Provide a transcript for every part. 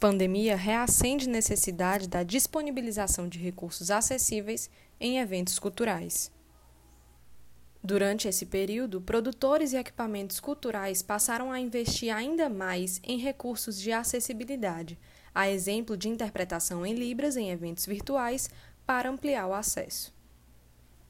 Pandemia reacende necessidade da disponibilização de recursos acessíveis em eventos culturais. Durante esse período, produtores e equipamentos culturais passaram a investir ainda mais em recursos de acessibilidade, a exemplo de interpretação em Libras em eventos virtuais para ampliar o acesso.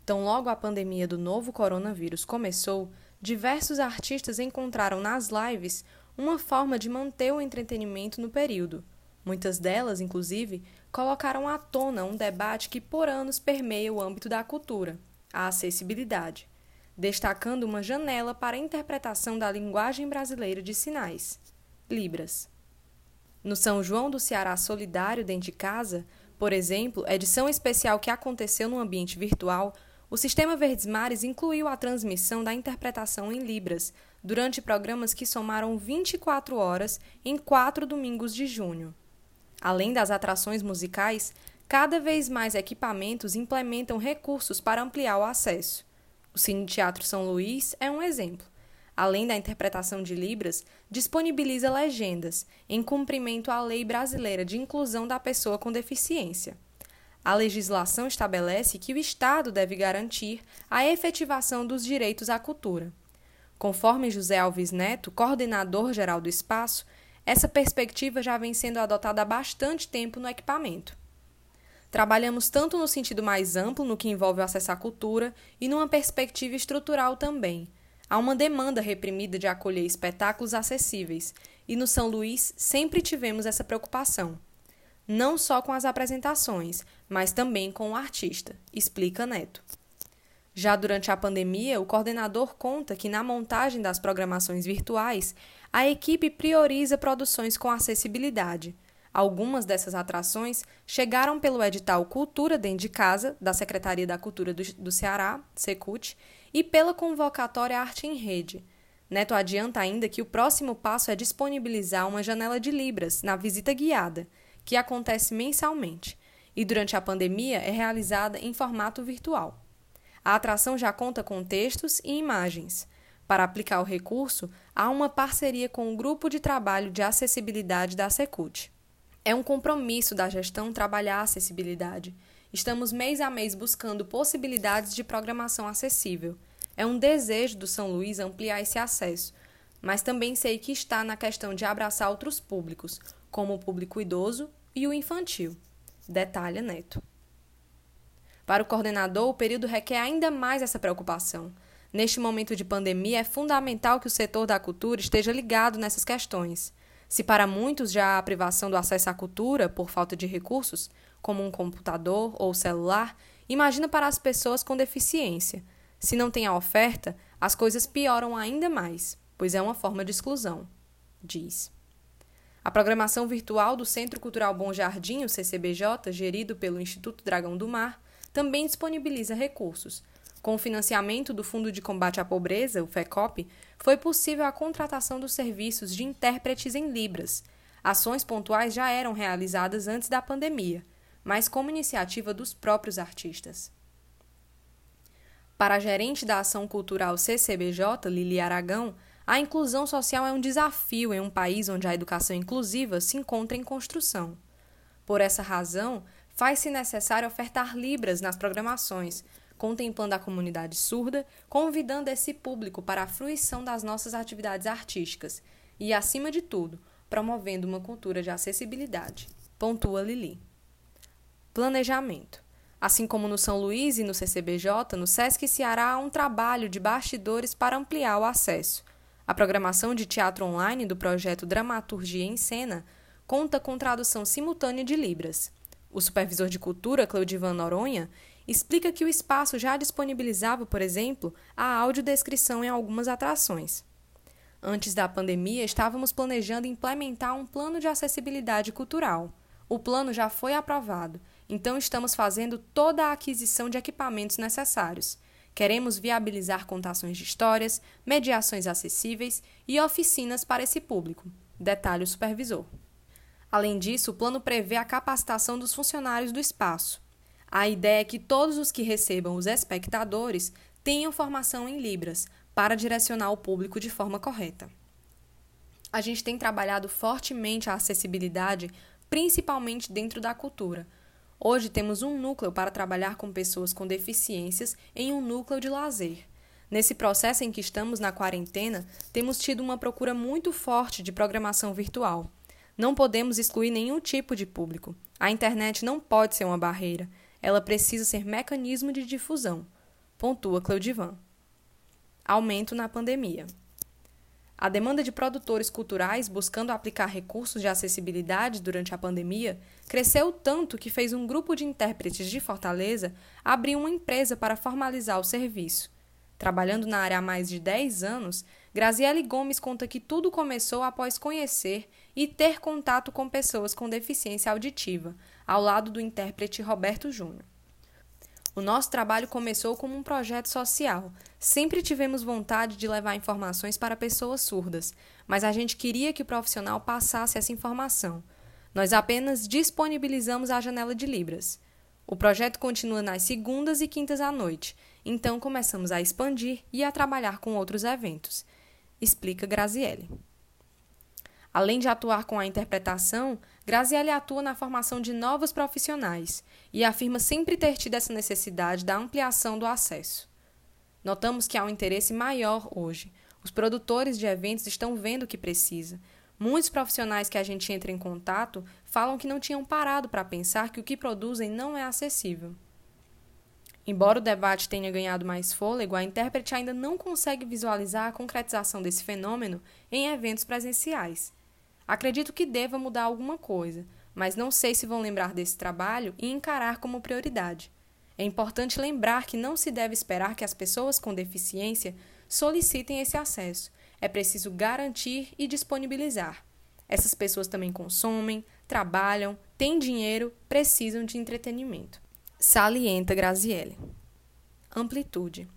Então, logo a pandemia do novo coronavírus começou, diversos artistas encontraram nas lives uma forma de manter o entretenimento no período. Muitas delas, inclusive, colocaram à tona um debate que por anos permeia o âmbito da cultura, a acessibilidade, destacando uma janela para a interpretação da linguagem brasileira de sinais, Libras. No São João do Ceará Solidário dentro de casa, por exemplo, edição especial que aconteceu no ambiente virtual, o Sistema Verdes Mares incluiu a transmissão da interpretação em Libras durante programas que somaram 24 horas em quatro domingos de junho. Além das atrações musicais, cada vez mais equipamentos implementam recursos para ampliar o acesso. O Cine Teatro São Luís é um exemplo. Além da interpretação de Libras, disponibiliza legendas, em cumprimento à Lei Brasileira de Inclusão da Pessoa com Deficiência. A legislação estabelece que o Estado deve garantir a efetivação dos direitos à cultura. Conforme José Alves Neto, coordenador geral do espaço, essa perspectiva já vem sendo adotada há bastante tempo no equipamento. Trabalhamos tanto no sentido mais amplo, no que envolve o acesso à cultura, e numa perspectiva estrutural também. Há uma demanda reprimida de acolher espetáculos acessíveis, e no São Luís sempre tivemos essa preocupação não só com as apresentações, mas também com o artista, explica Neto. Já durante a pandemia, o coordenador conta que na montagem das programações virtuais, a equipe prioriza produções com acessibilidade. Algumas dessas atrações chegaram pelo edital Cultura Dentro de Casa, da Secretaria da Cultura do, do Ceará, Secult, e pela convocatória Arte em Rede. Neto adianta ainda que o próximo passo é disponibilizar uma janela de Libras na visita guiada que acontece mensalmente e durante a pandemia é realizada em formato virtual. A atração já conta com textos e imagens. Para aplicar o recurso, há uma parceria com o Grupo de Trabalho de Acessibilidade da Secult. É um compromisso da gestão trabalhar a acessibilidade. Estamos mês a mês buscando possibilidades de programação acessível. É um desejo do São Luís ampliar esse acesso, mas também sei que está na questão de abraçar outros públicos, como o público idoso e o infantil, detalha Neto. Para o coordenador, o período requer ainda mais essa preocupação. Neste momento de pandemia, é fundamental que o setor da cultura esteja ligado nessas questões. Se para muitos já há a privação do acesso à cultura por falta de recursos, como um computador ou celular, imagina para as pessoas com deficiência. Se não tem a oferta, as coisas pioram ainda mais, pois é uma forma de exclusão, diz. A programação virtual do Centro Cultural Bom Jardim, o CCBJ, gerido pelo Instituto Dragão do Mar, também disponibiliza recursos. Com o financiamento do Fundo de Combate à Pobreza, o FECOP, foi possível a contratação dos serviços de intérpretes em Libras. Ações pontuais já eram realizadas antes da pandemia, mas como iniciativa dos próprios artistas. Para a gerente da Ação Cultural CCBJ, Lili Aragão, a inclusão social é um desafio em um país onde a educação inclusiva se encontra em construção. Por essa razão, faz-se necessário ofertar Libras nas programações, contemplando a comunidade surda, convidando esse público para a fruição das nossas atividades artísticas e, acima de tudo, promovendo uma cultura de acessibilidade. Pontua Lili. Planejamento. Assim como no São Luís e no CCBJ, no SESC Ceará há um trabalho de bastidores para ampliar o acesso a programação de teatro online do projeto Dramaturgia em Cena conta com tradução simultânea de Libras. O supervisor de cultura, Cleudivan Noronha, explica que o espaço já disponibilizava, por exemplo, a audiodescrição em algumas atrações. Antes da pandemia, estávamos planejando implementar um plano de acessibilidade cultural. O plano já foi aprovado, então estamos fazendo toda a aquisição de equipamentos necessários Queremos viabilizar contações de histórias, mediações acessíveis e oficinas para esse público, detalhe o supervisor. Além disso, o plano prevê a capacitação dos funcionários do espaço. A ideia é que todos os que recebam os espectadores tenham formação em Libras, para direcionar o público de forma correta. a gente tem trabalhado fortemente a acessibilidade, principalmente dentro da cultura. Hoje temos um núcleo para trabalhar com pessoas com deficiências em um núcleo de lazer. Nesse processo em que estamos na quarentena, temos tido uma procura muito forte de programação virtual. Não podemos excluir nenhum tipo de público. A internet não pode ser uma barreira. Ela precisa ser mecanismo de difusão. Pontua Cleudivan. Aumento na pandemia. A demanda de produtores culturais buscando aplicar recursos de acessibilidade durante a pandemia cresceu tanto que fez um grupo de intérpretes de Fortaleza abrir uma empresa para formalizar o serviço. Trabalhando na área há mais de 10 anos, Graziele Gomes conta que tudo começou após conhecer e ter contato com pessoas com deficiência auditiva, ao lado do intérprete Roberto Júnior. O nosso trabalho começou como um projeto social. Sempre tivemos vontade de levar informações para pessoas surdas, mas a gente queria que o profissional passasse essa informação. Nós apenas disponibilizamos a janela de Libras. O projeto continua nas segundas e quintas à noite, então começamos a expandir e a trabalhar com outros eventos, explica Graziele. Além de atuar com a interpretação, Graziele atua na formação de novos profissionais e afirma sempre ter tido essa necessidade da ampliação do acesso. Notamos que há um interesse maior hoje. Os produtores de eventos estão vendo o que precisa, Muitos profissionais que a gente entra em contato falam que não tinham parado para pensar que o que produzem não é acessível. Embora o debate tenha ganhado mais fôlego, a intérprete ainda não consegue visualizar a concretização desse fenômeno em eventos presenciais. Acredito que deva mudar alguma coisa, mas não sei se vão lembrar desse trabalho e encarar como prioridade. É importante lembrar que não se deve esperar que as pessoas com deficiência solicitem esse acesso, é preciso garantir e disponibilizar. Essas pessoas também consomem, trabalham, têm dinheiro, precisam de entretenimento. Salienta Graziele. Amplitude.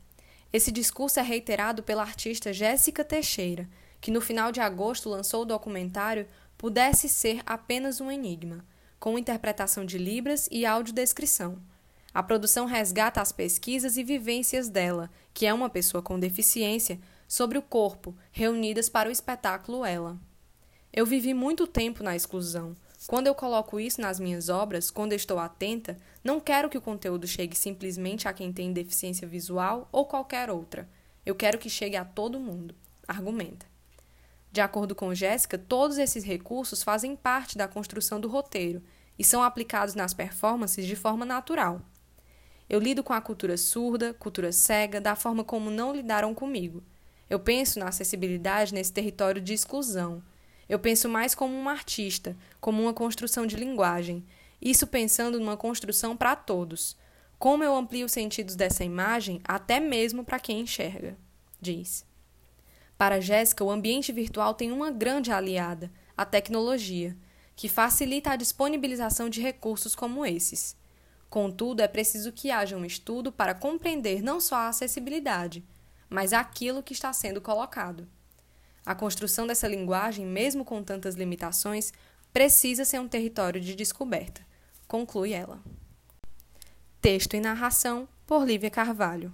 Esse discurso é reiterado pela artista Jéssica Teixeira, que no final de agosto lançou o documentário Pudesse Ser Apenas um Enigma, com interpretação de Libras e audiodescrição. A produção resgata as pesquisas e vivências dela, que é uma pessoa com deficiência, sobre o corpo, reunidas para o espetáculo Ela. Eu vivi muito tempo na exclusão. Quando eu coloco isso nas minhas obras, quando estou atenta, não quero que o conteúdo chegue simplesmente a quem tem deficiência visual ou qualquer outra. Eu quero que chegue a todo mundo. Argumenta. De acordo com Jéssica, todos esses recursos fazem parte da construção do roteiro e são aplicados nas performances de forma natural. Eu lido com a cultura surda, cultura cega, da forma como não lidaram comigo. Eu penso na acessibilidade nesse território de exclusão. Eu penso mais como um artista, como uma construção de linguagem. Isso pensando numa construção para todos. Como eu amplio os sentidos dessa imagem, até mesmo para quem enxerga, diz. Para Jéssica, o ambiente virtual tem uma grande aliada, a tecnologia, que facilita a disponibilização de recursos como esses. Contudo, é preciso que haja um estudo para compreender não só a acessibilidade, mas aquilo que está sendo colocado. A construção dessa linguagem, mesmo com tantas limitações, precisa ser um território de descoberta, conclui ela. Texto e narração por Lívia Carvalho.